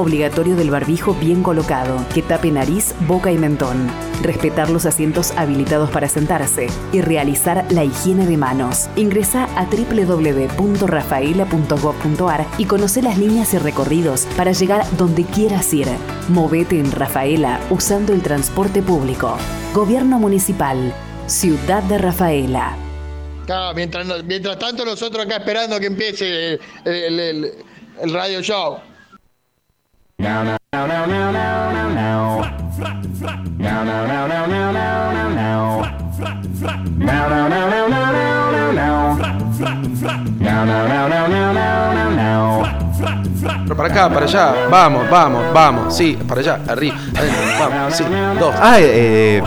obligatorio del barbijo bien colocado, que tape nariz, boca y mentón. Respetar los asientos habilitados para sentarse y realizar la higiene de manos. Ingresa a www.rafaela.gov.ar y conoce las líneas y recorridos para llegar donde quieras ir. Movete en Rafaela usando el transporte público. Gobierno Municipal. Ciudad de Rafaela. Mientras, tanto nosotros acá esperando que empiece el radio show. Pero para acá, para allá. Vamos, vamos, vamos. Sí, para allá, arriba. sí. Dos. Ah, eh,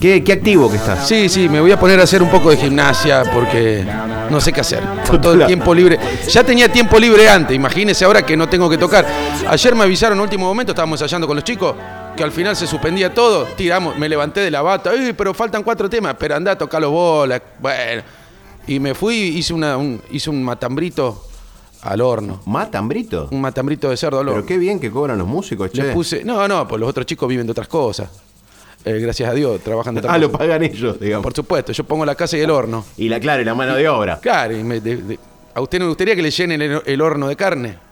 qué, qué activo que estás. Sí, sí, me voy a poner a hacer un poco de gimnasia porque no sé qué hacer. Con todo el tiempo libre. Ya tenía tiempo libre antes, imagínese ahora que no tengo que tocar. Ayer me avisaron en último momento, estábamos ensayando con los chicos, que al final se suspendía todo. Tiramos, me levanté de la bata, "Ey, pero faltan cuatro temas, pero andá a tocar los bolas. Bueno. Y me fui, hice, una, un, hice un matambrito al horno. ¿Matambrito? Un matambrito de cerdo al horno. Pero qué bien que cobran los músicos, che. Les puse, no, no, pues los otros chicos viven de otras cosas. Eh, gracias a Dios, trabajan de Ah, lo pagan ellos, digamos. Por supuesto, yo pongo la casa y el horno. Y la claro, y la mano de obra. Claro, y me- de- de- ¿a usted no le gustaría que le llenen el, el horno de carne?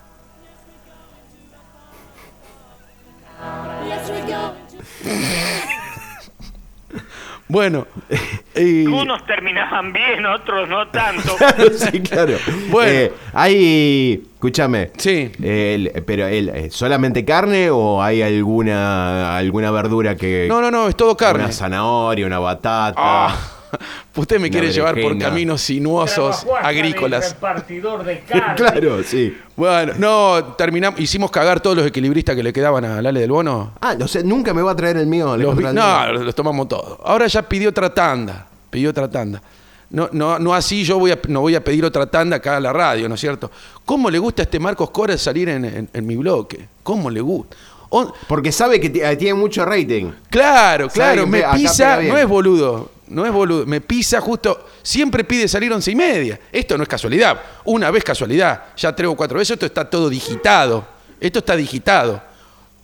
Bueno, y- Unos terminaban bien, otros no tanto. Sí, claro. Bueno. Eh, hay, escúchame. Sí. El- pero el, eh, solamente carne o hay alguna alguna verdura que no, no, no, es todo carne. una zanahoria, una batata? Ah, usted me quiere llevar por caminos sinuosos, agrícolas. repartidor de carne. claro, sí. Bueno, no, terminamos, hicimos cagar todos los equilibristas que le quedaban a Lale del Bono. Ah, o sea, nunca me va a traer el mío. Los no, los tomamos todos. Ahora ya pidió otra tanda. Pidió otra tanda. No, no, no así yo voy a, no voy a pedir otra tanda acá a la radio, ¿no es cierto? ¿Cómo le gusta a este Marcos Cora salir en, en- en mi bloque? ¿Cómo le gusta? Porque sabe que eh, tiene mucho rating. claro, claro, me pisa, no es boludo, no es boludo, me pisa justo, siempre pide salir once y media. Esto no es casualidad, una vez casualidad, ya tres o cuatro veces, esto está todo digitado, esto está digitado.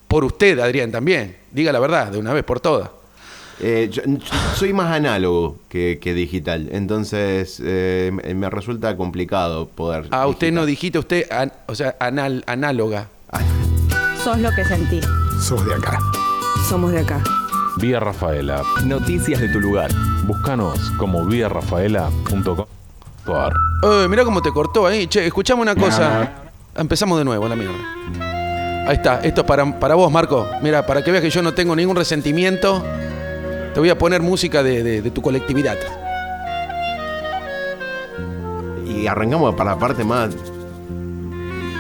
Por usted, Adrián, también, diga la verdad, de una vez por todas. Eh, yo- yo soy más análogo que, que digital, entonces eh, me resulta complicado poder. Ah, usted no digita, usted, an- o sea, anal, análoga. Sos lo que sentís. Sos de acá. Somos de acá. Vía Rafaela. Noticias de tu lugar. Búscanos como viarafaela.com.ar. Eh, mirá cómo te cortó ahí. Che, escuchame una cosa. Empezamos de nuevo, la mierda. Ahí está, esto es para, para vos, Marco. Mira, para que veas que yo no tengo ningún resentimiento, te voy a poner música de, de- de tu colectividad. Y arrancamos para la parte más.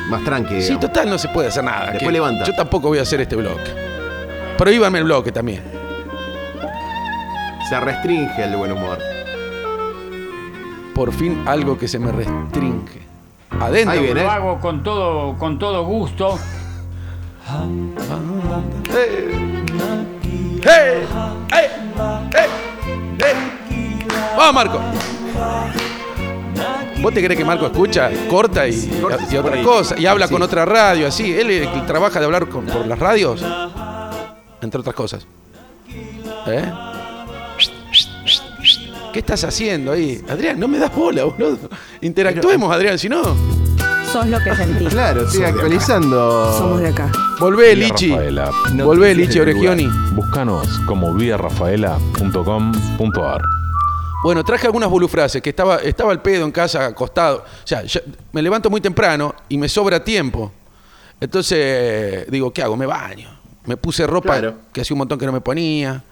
más tranqui. Sí, digamos. total, no se puede hacer nada. Después que- levanta. Yo tampoco voy a hacer este bloque. Prohíbame el bloque también. Se restringe el buen humor. Por fin algo que se me restringe. Adentro. Ahí viene. Lo hago con todo, con todo gusto. ¡Hey! ¡Hey! ¡Hey! ¡Hey! ¡Vamos, Marco! ¿Vos te crees que Marco escucha, corta y, y otra cosa? Y habla sí. con otra radio, así. Él el trabaja de hablar con- por las radios, entre otras cosas. ¿Eh? ¿Qué estás haciendo ahí? Adrián, no me das bola, boludo. Interactuemos, Adrián, si no. Sos lo que sentís. Claro, estoy actualizando. Somos de acá. Volvé, Vía Lichi. Rafaela. Volvé, Lichi Oregioni. Búscanos como viarafaela.com.ar. Bueno, traje algunas bolufrases que estaba, estaba al pedo en casa, acostado. O sea, ya- me levanto muy temprano y me sobra tiempo. Entonces, digo, ¿qué hago? Me baño. Me puse ropa Claro. que hacía un montón que no me ponía.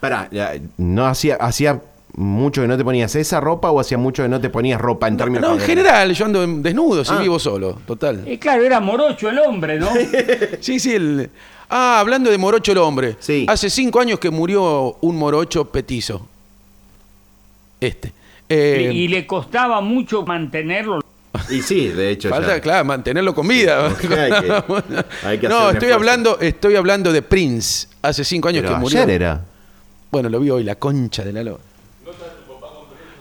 Pará, ya, ¿no hacía, hacía mucho que no te ponías esa ropa o hacía mucho que no te ponías ropa en No, términos no, en generales? general, yo ando en- desnudo, si Ah. vivo solo, total. Y claro, era morocho el hombre, ¿no? Sí, sí. el- Ah, hablando de morocho el hombre. Sí. Hace cinco años que murió un morocho petizo. Este. Eh, y, y le costaba mucho mantenerlo. Y sí, de hecho. Falta, ya. claro, mantenerlo con vida. hay que- hay que hacer no, estoy esfuerzo. hablando, estoy hablando de Prince. Hace cinco años Pero que murió. ayer era. Bueno, lo vi hoy, la concha de la lora.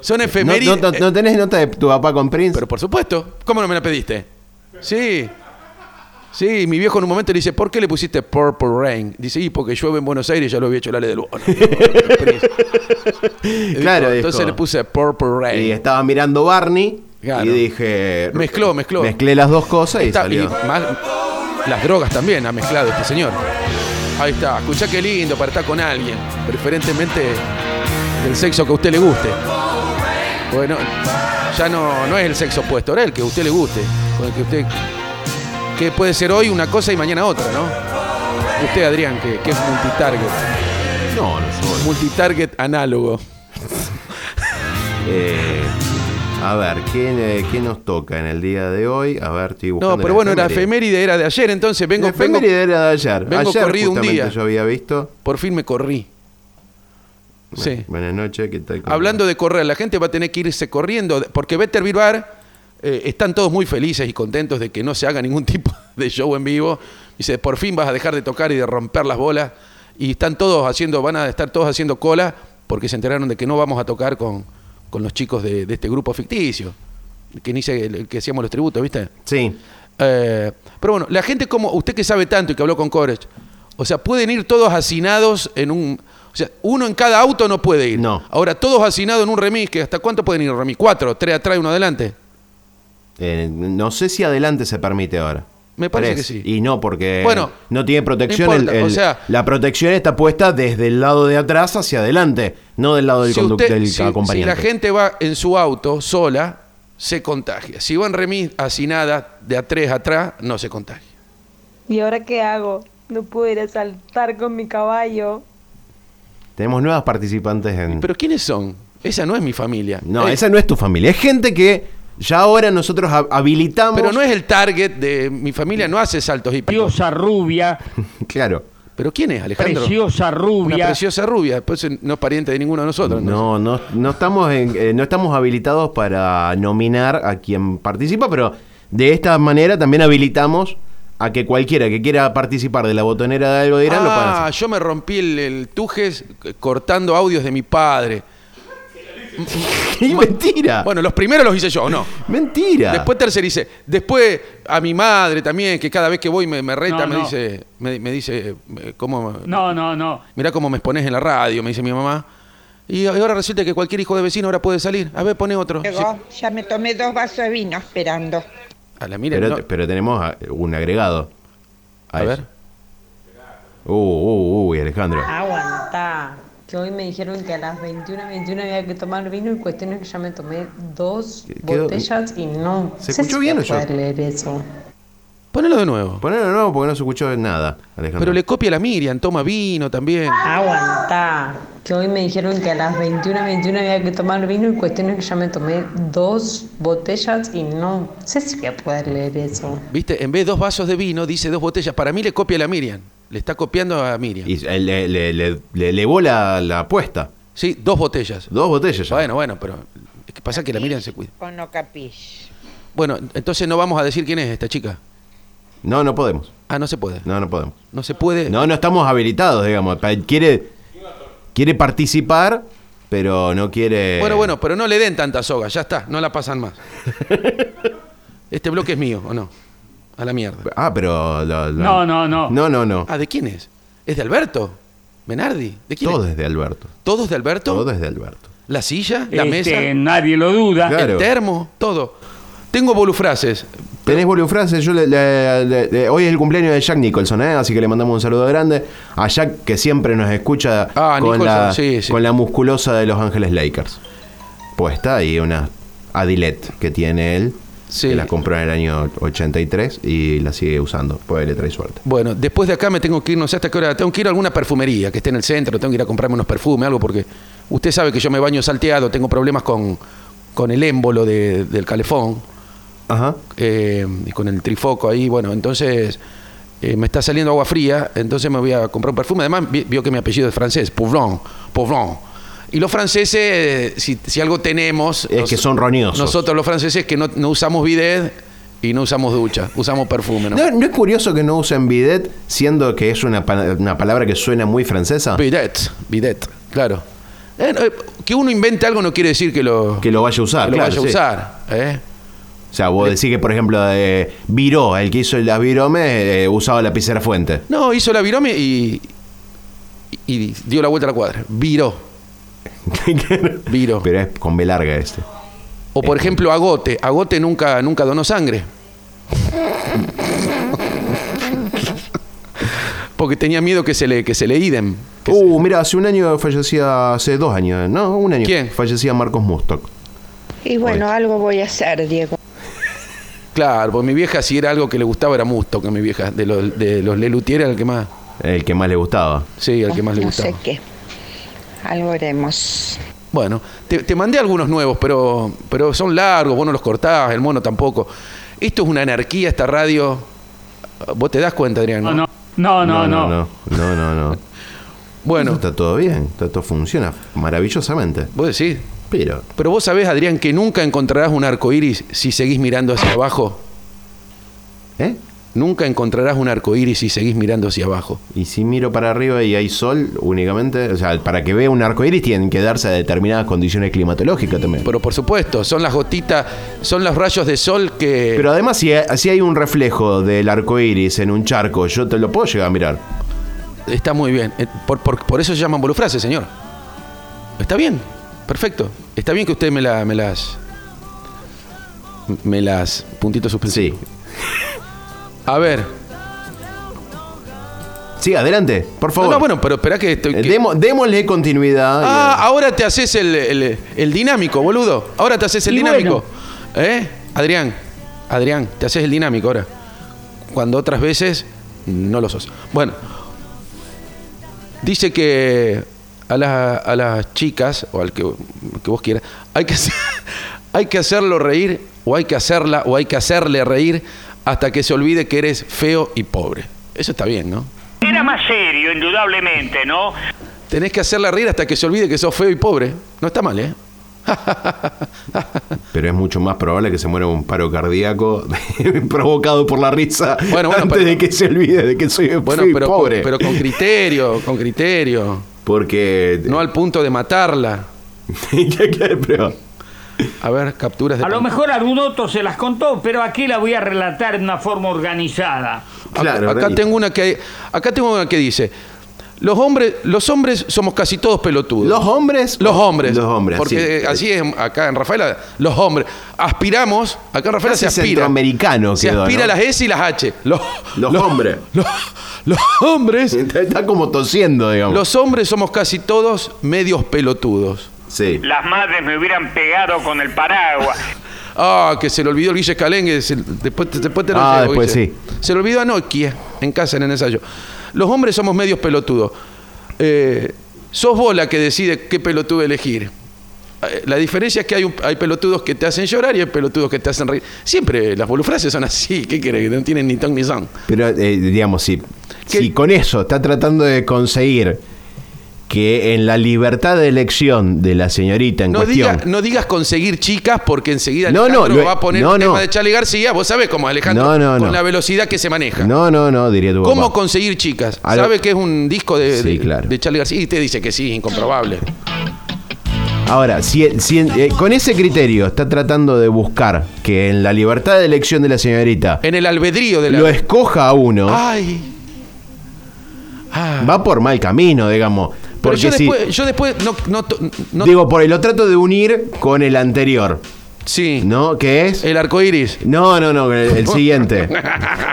Son efemérides. no, no- no tenés nota de tu papá con Prince? Pero por supuesto, ¿cómo no me la pediste? Sí. Sí, mi viejo en un momento le dice, ¿por qué le pusiste Purple Rain? Dice, y porque llueve en Buenos Aires, ya lo había hecho la ley del bono. Claro, Dijo, Entonces le puse Purple Rain. Y estaba mirando Barney Claro. y dije. Mezcló, mezcló. Mezclé las dos cosas y Está- salió. y más- las drogas también ha mezclado este señor. Ahí está, escuchá qué lindo para estar con alguien, preferentemente del sexo que a usted le guste. Bueno, ya no, no es el sexo opuesto, ahora el que a usted le guste, con el que usted que puede ser hoy una cosa y mañana otra, ¿no? Usted, Adrián, que, que es multitarget, No, no soy. multitarget análogo. Eh, a ver, ¿qué, eh, qué nos toca en el día de hoy? A ver, estoy. No, pero bueno, la efeméride. era de ayer, entonces vengo, La vengo efeméride era de ayer. vengo ayer corrido un día. yo había visto. por fin me corrí. Sí. Buenas noches, ¿qué tal? Hablando de correr, la gente va a tener que irse corriendo, porque Better Bar eh, están todos muy felices y contentos de que no se haga ningún tipo de show en vivo. Dice, por fin vas a dejar de tocar y de romper las bolas. Y están todos haciendo, van a estar todos haciendo cola porque se enteraron de que no vamos a tocar con, con los chicos de, de este grupo ficticio, que ni sé, el que hacíamos los tributos, ¿viste? Sí. Eh, pero bueno, la gente como usted que sabe tanto y que habló con Courage, o sea, pueden ir todos hacinados en un... O sea, uno en cada auto no puede ir. No. Ahora, todos hacinados en un remis, que ¿hasta cuánto pueden ir en remis? ¿Cuatro? ¿Tres atrás y uno adelante? Eh, no sé si adelante se permite ahora. Me parece Tres. que sí. Y no, porque Bueno, no tiene protección. no el- importa, el- o sea- la protección está puesta desde el lado de atrás hacia adelante, no del lado del, Si, conduc- usted- del si- si acompañante. la gente va en su auto sola, se contagia. Si va en remis hacinada de a tres atrás, no se contagia. ¿Y ahora qué hago? No puedo ir a saltar con mi caballo. Tenemos nuevas participantes en... ¿Pero quiénes son? Esa no es mi familia. no, esa no es tu familia. Es gente que ya ahora nosotros ha- habilitamos... Pero no es el target de mi familia, no hace saltos hípicos. Preciosa rubia, Claro. ¿Pero quién es, Alejandro? preciosa Una rubia. preciosa rubia, pues no es pariente de ninguno de nosotros. ¿no? No, no, no estamos en- eh, no estamos habilitados para nominar a quien participa, pero de esta manera también habilitamos a que cualquiera que quiera participar de la botonera de algo dirán lo puedan Ah, hacer. yo me rompí el, el tujes eh, cortando audios de mi padre. ¡Qué mentira! Bueno, los primeros los hice yo, ¿no? mentira. Después tercericé. Después a mi madre también, que cada vez que voy me, me reta, No, me no. dice, me, me dice, eh, ¿cómo? No, no, no. Mirá cómo me expones en la radio, me dice mi mamá. Y ahora resulta que cualquier hijo de vecino ahora puede salir. A ver, pone otro. Sí. Llegó, ya me tomé dos vasos de vino esperando. A la mira, pero, no- pero tenemos a- un agregado. a ver. Uh, uh, uy, Alejandro. Aguanta. Que hoy me dijeron que a las 21, 21 había que tomar vino y cuestión es que ya me tomé dos Quedó- botellas y no. ¿Se escuchó si bien o yo? a leer eso. Ponelo de nuevo. Ponelo de nuevo porque no se escuchó nada, Alejandro. Pero le copia la Miriam, toma vino también. Aguanta. Que hoy me dijeron que a las 21, 21 había que tomar vino y cuestión es que ya me tomé dos botellas y no. sé si voy a poder leer eso. ¿Viste? En vez de dos vasos de vino, dice dos botellas. Para mí le copia la Miriam. Le está copiando a Miriam. Y le, le, le- le elevó la, la apuesta. Sí, dos botellas. Dos botellas ya. Bueno, bueno, pero es que pasa que la Miriam se cuida. O no capish. Bueno, entonces no vamos a decir quién es esta chica. No, no podemos. Ah, no se puede. No, no podemos. No se puede. No, no estamos habilitados, digamos. Quiere, quiere participar, pero no quiere. Bueno, bueno, pero no le den tanta soga, ya está, no la pasan más. Este bloque es mío, ¿o no? A la mierda. Ah, pero. lo- lo- No, no, no. No, no, no. Ah, ¿de quién es? ¿Es de Alberto? ¿Menardi? ¿De quién Todo es? es de Alberto. ¿Todos de Alberto? Todo es de Alberto. ¿La silla? ¿La Este, mesa? Nadie lo duda. Claro. ¿El termo? Todo. Tengo bolufrases. Tenés bolufrases, yo le- le- le- le- hoy es el cumpleaños de Jack Nicholson, ¿eh? así que le mandamos un saludo grande a Jack que siempre nos escucha Ah, con, Nicholson, la, sí, sí. con la musculosa de Los Ángeles Lakers. Puesta y una Adilet que tiene él, Sí. que la compró en el año 83 y la sigue usando, pues le trae suerte. Bueno, después de acá me tengo que ir, no sé hasta qué hora, tengo que ir a alguna perfumería que esté en el centro, tengo que ir a comprarme unos perfumes, algo, porque usted sabe que yo me baño salteado, tengo problemas con, con el émbolo de- del calefón Ajá. eh, y con el trifoco ahí, bueno, entonces eh, me está saliendo agua fría, entonces me voy a comprar un perfume, además vi- vio que mi apellido es francés, Pouvron, Pouvron. Y los franceses, si, si algo tenemos... Es que son roñosos. Nosotros los franceses que no, no usamos bidet y no usamos ducha, usamos perfume, ¿no? ¿No, no es curioso que no usen bidet, siendo que es una, una palabra que suena muy francesa? Bidet, bidet, claro. Eh, eh, que uno invente algo no quiere decir que lo, Que lo vaya a usar, que lo claro, vaya a sí. usar. ¿eh? O sea, vos decís que, por ejemplo, eh, Viró, el que hizo las viromes, eh, usaba lapicera fuente. No, hizo la virome y, y dio la vuelta a la cuadra. Viró. Viró. Pero es con B larga este. O por ejemplo, Agote. Agote nunca, nunca donó sangre. Porque tenía miedo que se le, que se le idem. Que Uh, mira, hace un año fallecía, hace dos años, no, un año. ¿Quién? Fallecía Marcos Mustock. Y bueno, algo voy a hacer, Diego. Claro, porque mi vieja, si era algo que le gustaba, era Musto, que mi vieja. De los, de los Lelutier era el que más. El que más le gustaba. Sí, el que más le No gustaba. sé qué. Algo haremos. Bueno, te, te mandé algunos nuevos, pero, pero son largos, vos no los cortás, el mono tampoco. Esto es una anarquía, esta radio. Vos te das cuenta, Adrián. No, no, no, no, no. no, no, no, no. Bueno, Está todo bien, está todo funciona maravillosamente. vos decís. Pero, Pero vos sabés, Adrián, que nunca encontrarás un arco iris si seguís mirando hacia abajo. ¿eh? Nunca encontrarás un arco iris si seguís mirando hacia abajo. Y si miro para arriba y hay sol únicamente, o sea, para que vea un arco iris tienen que darse a determinadas condiciones climatológicas también. Pero por supuesto, son las gotitas, son los rayos de sol que. Pero además, si, si hay un reflejo del arco iris en un charco, yo te lo puedo llegar a mirar. Está muy bien. Eh, Por, por- por eso se llaman bolufrases, señor. Está bien, perfecto. Está bien que usted me, la, me las. Me las. Puntitos suspensivos. Sí. A ver. Sí, adelante, por favor. no, bueno, pero espera que estoy. Eh, que- demo- démosle continuidad. Ah, ahora te haces el, el- el dinámico, boludo. Ahora te haces el Y dinámico. ¿Eh? Adrián, Adrián, te haces el dinámico ahora. Cuando otras veces no lo sos. Bueno, dice que a, la- a las chicas, o al que, que vos quieras, hay que, hacer- hay que hacerlo reír, o hay que hacerla, o hay que hacerle reír hasta que se olvide que eres feo y pobre. Eso está bien, ¿no? Era más serio, indudablemente, ¿no? Tenés que hacerla reír hasta que se olvide que sos feo y pobre. No está mal, ¿eh? Pero es mucho más probable que se muera un paro cardíaco provocado por la risa Bueno, bueno, antes pero- de que se olvide de que soy Bueno, feo y pero, pobre. pero con criterio, con criterio. Porque... No al punto de matarla. Pero- A ver, capturas de A lo mejor algún otro se las contó, pero aquí la voy a relatar de una forma organizada. Claro, acá Rey. tengo una que acá tengo una que dice los hombres los hombres somos casi todos pelotudos. ¿Los hombres? Los hombres. Los hombres, Porque sí. así es acá en Rafaela, los hombres. Aspiramos, acá en Rafaela Casi se aspira. centroamericano Se quedó, aspira ¿no? las S y las H. Los, Los hombres. Los, los hombres. Está, está como tosiendo, digamos. Los hombres somos casi todos medios pelotudos. Sí. Las madres me hubieran pegado con el paraguas. Ah, que se le olvidó el Guille Calengue. se- después, después te lo Ah, llevo, después Guille. Se le olvidó a Nokia en casa en el ensayo. Los hombres somos medios pelotudos. Eh, sos vos la que decide qué pelotudo elegir. Eh, La diferencia es que hay, un- hay pelotudos que te hacen llorar y hay pelotudos que te hacen reír. Siempre las bolufrases son así. ¿Qué? Que no tienen ni ton ni son. Pero, eh, digamos, si, ¿Qué? si con eso está tratando de conseguir que en la libertad de elección de la señorita en No, cuestión... diga- no digas conseguir chicas porque enseguida No, no, lo- va a poner no, el tema de Charlie García. Vos sabés cómo Alejandro, No, no, con la velocidad que se maneja. No, no, no, diría tu ¿Cómo papá. conseguir chicas? A lo- ¿Sabe que es un disco de, Sí, de- claro. de Charlie García? Y te dice que sí, incomprobable. Ahora, si, si, eh, con ese criterio está tratando de buscar que en la libertad de elección de la señorita En el albedrío de la. lo escoja a uno, Ay. Ah. va por mal camino, digamos. Pero Porque yo si, después, yo después no, no, to- no- digo, por lo trato de unir con el anterior, sí, ¿no? Que es... el arco iris. No, no, no, el, el siguiente.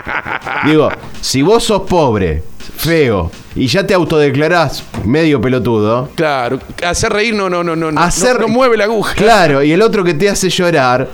Digo, si vos sos pobre, feo, y ya te autodeclarás medio pelotudo, Claro, hacer reír no, no, no, no, no- Hacer- no, no mueve la aguja. claro, y el otro que te hace llorar,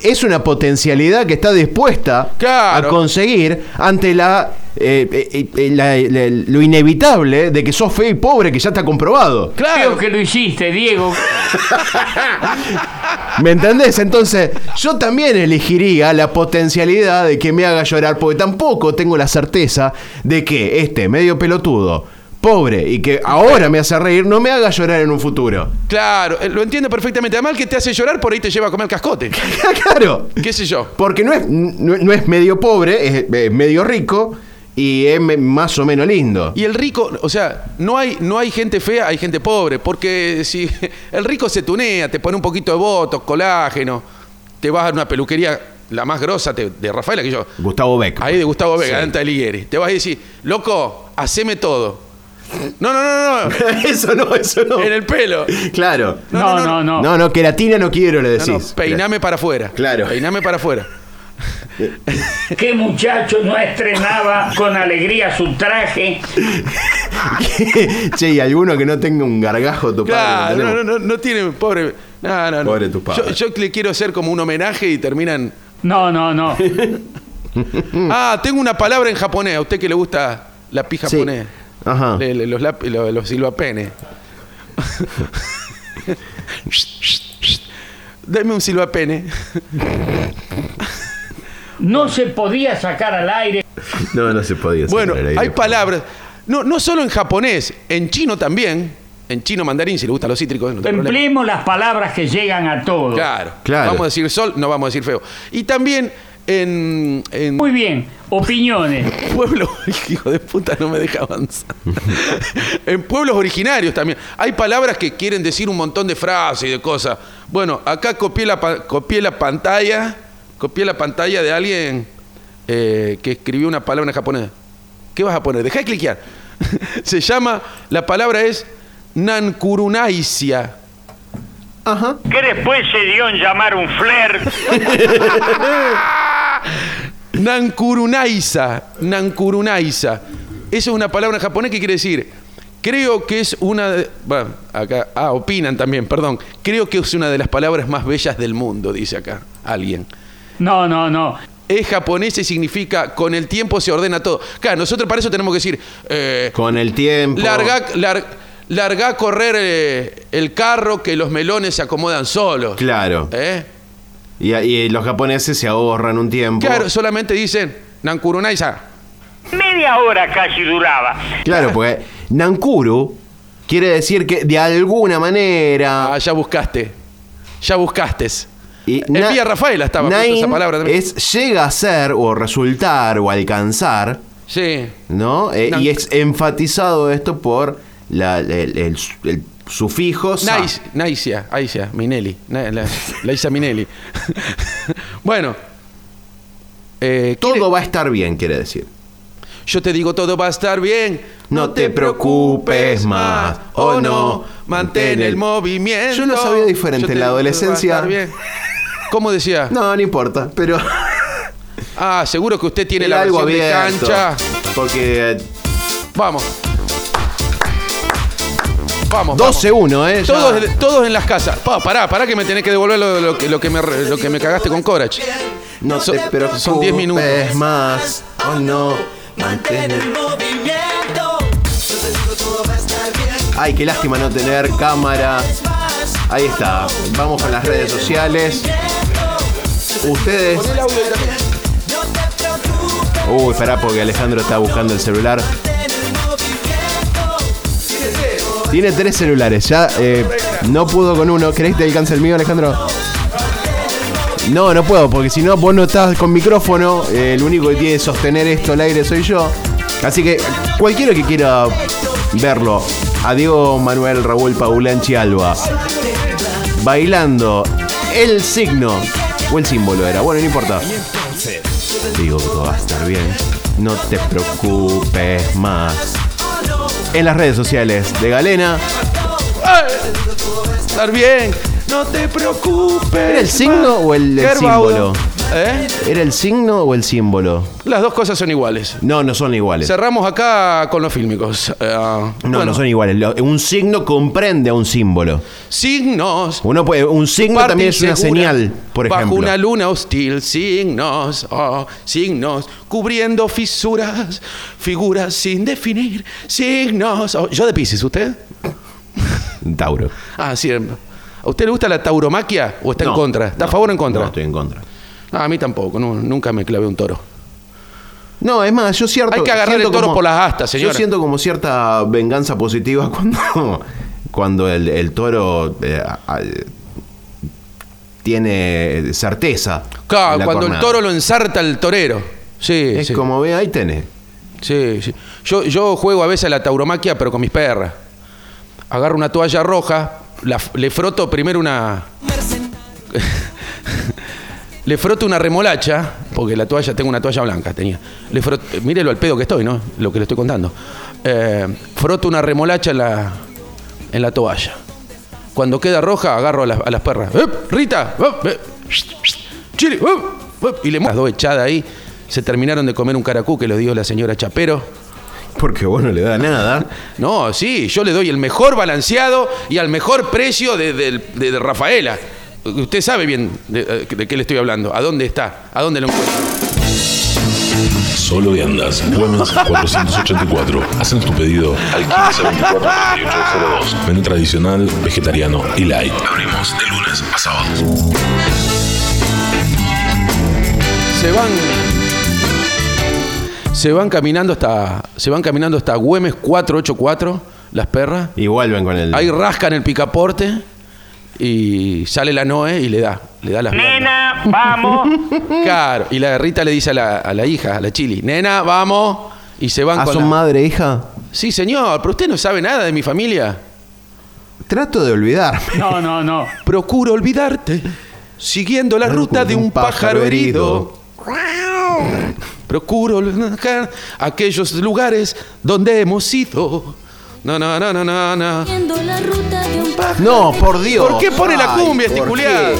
es una potencialidad que está dispuesta Claro. a conseguir ante la, eh, eh, eh, la- la- lo inevitable de que sos feo y pobre, que ya está comprobado. Claro, Creo que lo hiciste, Diego. ¿Me entendés? Entonces, yo también elegiría la potencialidad de que me haga llorar, porque tampoco tengo la certeza de que este medio pelotudo, pobre y que ahora me hace reír, no me haga llorar en un futuro. claro, eh, lo entiendo perfectamente. Además, el que te hace llorar por ahí te lleva a comer cascote. claro. ¿Qué sé yo? Porque no es, no, no es medio pobre, es, es medio rico y es más o menos lindo. Y el rico, o sea, no hay, no hay gente fea, hay gente pobre. Porque si el rico se tunea, te pone un poquito de votos, colágeno, te vas a una peluquería la más grosa te- de Rafaela que yo. Gustavo Beck. Ahí de Gustavo Vega, Sí. Dante Alighieri. Te vas a decir, loco, haceme todo. No, no, no, no. eso no, eso no. En el pelo. Claro. No, no, no. No, no, queratina no quiero, le No, decís. no, peiname para afuera. Claro. Peiname para afuera. ¿Qué muchacho no estrenaba con alegría su traje? che, y alguno que no tenga un gargajo tu Claro, padre. no, no, no, no tiene. Pobre. No, no, no. Pobre tu padre. Yo, yo le quiero hacer como un homenaje y terminan. No, no, no. Ah, tengo una palabra en japonés. A usted que le gusta la pi Sí. japonés. Ajá. Le- le- los, lap- los, los silbapenes. Deme un silbapene. No se podía sacar al aire. No, no se podía. sacar Bueno, al aire. hay palabras. No, no solo en japonés, en chino también. En chino mandarín, si le gustan los cítricos. No tiene problema. Empleemos las palabras que llegan a todos. Claro. Claro. Vamos a decir sol, no vamos a decir feo. Y también en, en Muy bien, opiniones. pueblos, hijo de puta, no me deja avanzar. en pueblos originarios también. Hay palabras que quieren decir un montón de frases y de cosas. Bueno, acá copié la, copié la pantalla, copié la pantalla de alguien eh, que escribió una palabra en japonés. ¿Qué vas a poner? Deja de cliquear. Se llama, la palabra es Nankurunaisia. Ajá. Que después se dio en llamar un flair. Nankurunaisa, Nankurunaisa. Esa es una palabra en japonés que quiere decir, creo que es una de, bueno, acá, ah, opinan también, perdón. Creo que es una de las palabras más bellas del mundo, dice acá alguien. No, no, no. Es japonés y significa con el tiempo se ordena todo. Claro, nosotros para eso tenemos que decir, eh, Con el tiempo. larga, lar- larga a correr eh, el carro que los melones se acomodan solos. Claro. ¿Eh? Y, y los japoneses se ahorran un tiempo. Claro, solamente dicen Nankurunaisa. Media hora casi duraba. Claro, porque Nankuru quiere decir que de alguna manera. Ah, ya buscaste. Ya buscaste. Y En Villa Rafaela estaba esa palabra también. Es llega a ser o resultar o alcanzar, Sí. ¿no? Eh, y es enfatizado esto por la- el, el- el sufijo. Nice, Minelli. La, la Isa Minelli. bueno. eh, Todo ¿quiere- va a estar bien, quiere decir. Yo te digo, todo va a estar bien. No te preocupes más, oh no, Mantén el movimiento. Yo lo sabía diferente, en la adolescencia-. ¿Cómo decía? No, no importa, pero. Ah, seguro que usted tiene era la algo versión de abierto. cancha. Porque. eh, Vamos. Vamos. vamos. 12-1, ¿eh? Ya- Todos, todos en las casas. Pa, pará, pará que me tenés que devolver lo, lo que- lo que, me, re- lo que me cagaste con Corach. No Son- te preocupes son 10 minutos. más, oh no, mantén el- Ay, qué lástima no tener cámara. Ahí está. Vamos con las redes sociales. Ustedes. Uy, esperá porque Alejandro está buscando el celular. Tiene tres celulares. Ya eh, no pudo con uno. ¿Querés que te alcance el mío, Alejandro? No, no puedo, porque si no, vos no estás con micrófono. eh, el único que tiene que sostener esto al aire soy yo. Así que cualquiera que quiera verlo, a Diego Manuel Raúl Paulanchi Alba, bailando el signo o el símbolo era. Bueno, no importa. Digo que todo va a estar bien. No te preocupes más. En las redes sociales de Galena. Estar bien. No te preocupes. ¿Era el signo o el, el símbolo? ¿Eh? ¿Era el signo o el símbolo? Las dos cosas son iguales. No, no son iguales. Cerramos acá con los fílmicos. Eh, No, bueno, no son iguales. Lo- Un signo comprende a un símbolo. Signos. Uno puede, un signo Parte también es una insegura, señal, por Bajo ejemplo. una luna hostil, signos, oh, signos, cubriendo fisuras, figuras sin definir, signos. oh, yo de Pisces, ¿usted? Tauro. Ah, sí. ¿A usted le gusta la tauromaquia o está No, en contra? ¿Está no, a favor o en contra? No, estoy en contra. Ah, a mí tampoco, no, nunca me clavé un toro. No, es más, yo cierto. Hay que agarrar el toro como- por las astas, señora. Yo siento como cierta venganza positiva cuando, cuando el, el toro eh, tiene certeza. Claro, cuando el toro lo ensarta el torero. Sí, Es sí. como ve, ahí tenés. Sí, sí. Yo, yo juego a veces a la tauromaquia, pero con mis perras. Agarro una toalla roja, la le froto primero una. Le froto una remolacha, porque la toalla, tengo una toalla blanca, tenía. Le froto, mírelo al pedo que estoy, ¿no? Lo que le estoy contando. Eh, froto una remolacha en la, en la toalla. Cuando queda roja, agarro a, las- a las perras. ¡Eh, Rita! ¡Eh, eh! Y le las dos echadas ahí. Se terminaron de comer un caracú que lo dio la señora Chapero. Porque vos no le da nada. No, sí, yo le doy el mejor balanceado y al mejor precio de, de- de- de Rafaela. Usted sabe bien de, de qué le estoy hablando, a dónde está, a dónde lo encuentro. Solo de Andas, Güemes 484. Hacen tu pedido al 1524-3802. Menú tradicional, vegetariano y light. Abrimos de lunes a sábados. Se van. Se van caminando hasta. Se van caminando hasta Güemes 484, las perras. Y vuelven con el. Ahí rascan el picaporte y sale la Noé y le da. Le da las Nena, vamos. Claro. Y la Rita le dice a la, a la hija, a la Chili, nena, vamos. Y se van ¿Ah, con son la- madre e hija? Sí, señor, pero usted no sabe nada de mi familia. Trato de olvidarme. No, no, no. Procuro olvidarte, siguiendo la ruta de un pájaro herido. Procuro olvidar aquellos lugares donde hemos ido. No, no, no, no, no, no. No, por Dios. ¿Por qué pone la Ay, cumbia, este ¿por culiado?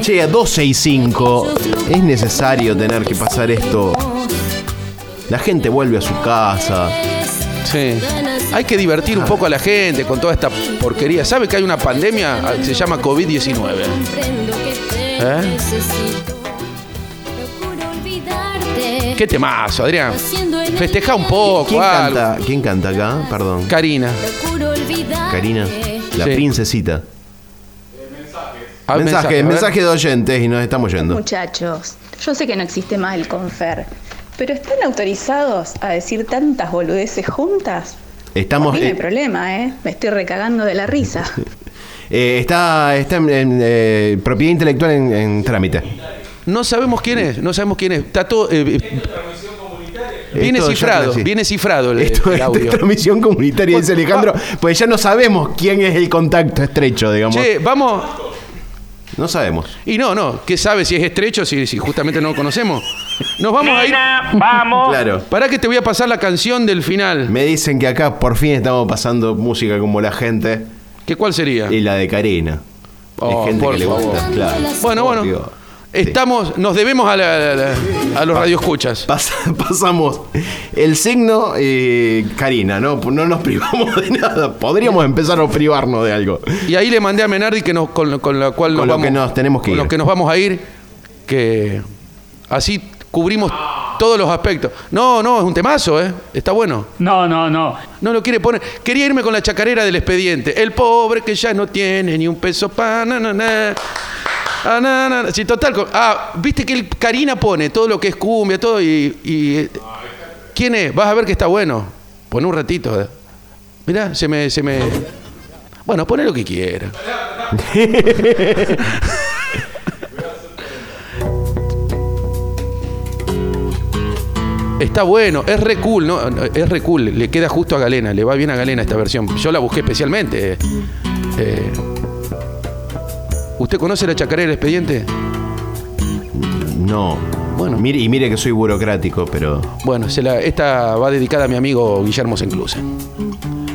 Che, a 12 y 5 es necesario tener que pasar esto. La gente vuelve a su casa. Sí. Hay que divertir un poco a la gente con toda esta porquería. ¿Sabe que hay una pandemia ah, que se llama COVID-19? ¿Eh? ¿Qué temazo, Adrián? Festeja un poco. ¿Quién algo. canta, ¿Quién canta acá? Perdón. Karina. Karina. La Sí. princesita. Ah, mensaje, mensaje, a ver. mensaje de oyentes y nos estamos yendo. Muchachos, yo sé que no existe más el confer, pero ¿están autorizados a decir tantas boludeces juntas? Estamos. no hay eh, problema, ¿eh? Me estoy recagando de la risa. eh, está está en, en, eh, propiedad intelectual en, en trámite. No sabemos quién es, no sabemos quién es. Está todo. eh, eh, viene Esto cifrado, viene cifrado el, Esto el es audio. transmisión comunitaria, dice Alejandro. Pues ya no sabemos quién es el contacto estrecho, digamos. Che, vamos. No sabemos. Y no, no, ¿qué sabe si es estrecho, si, si justamente no lo conocemos? Nos vamos a ir. Nena, vamos. Claro. Para que te voy a pasar la canción del final. Me dicen que acá por fin estamos pasando música como la gente. ¿Qué cuál sería? Y la de Karina. Oh, Hay gente por que le favor. gusta, claro. Bueno, bueno. Obvio. Estamos, nos debemos a, la- a la- a los radioescuchas. Pas- pasamos el signo eh, Karina, ¿no? No nos privamos de nada. Podríamos empezar a privarnos de algo. Y ahí le mandé a Menardi que nos, con, con la cual Con nos lo vamos, que nos tenemos que con ir. lo que nos vamos a ir, que así cubrimos todos los aspectos. No, no, es un temazo, ¿eh? Está bueno. No, no, no. No lo quiere poner. Quería irme con la chacarera del expediente. El pobre que ya no tiene ni un peso para... Ah, na, na, na. Sí, total. Ah, viste que el Karina pone todo lo que es cumbia, todo y... ¿Quién es? Vas a ver que está bueno. Pone un ratito. eh. Mirá, se me... Se me... Bueno, pone lo que quiera. Está bueno, es re cool, ¿no? Es re cool, le queda justo a Galena, le va bien a Galena esta versión. Yo la busqué especialmente. eh. ¿Usted conoce la chacarera del expediente? No. Bueno. Mire, y mire que soy burocrático, pero. Bueno, se la- esta va dedicada a mi amigo Guillermo Senclusa.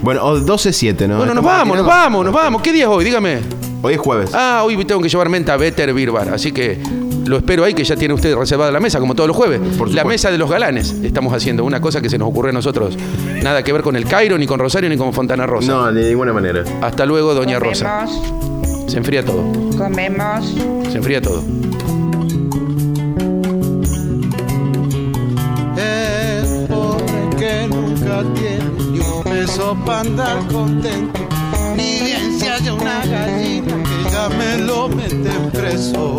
Bueno, o 12-7, ¿no? Bueno, nos vamos, nos vamos, nos vamos. ¿Qué día es hoy? Dígame. Hoy es jueves. Ah, hoy tengo que llevar menta Better Beer Bar, así que lo espero ahí, que ya tiene usted reservada la mesa, como todos los jueves. La mesa de los galanes estamos haciendo, una cosa que se nos ocurre a nosotros. Nada que ver con el Cairo, ni con Rosario, ni con Fontana Rosa. No, de ninguna manera. Hasta luego, doña Rosa. Se enfría todo, Comemos. se enfría todo. Es pobre que nunca tiene ni un peso para andar contento. Ni bien se haya una gallina que ya me lo meten preso.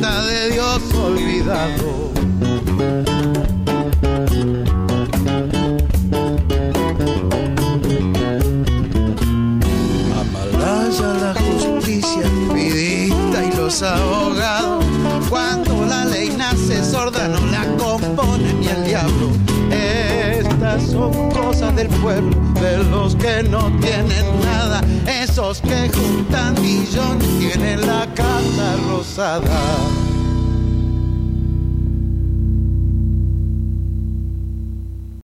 De Dios olvidado. Amalaya la justicia expedita y los abogados. Cuando la ley nace sorda no la compone ni el diablo. Estas son cosas del pueblo, de los que no tienen nada. Esos que juntan millones tienen la casa Love.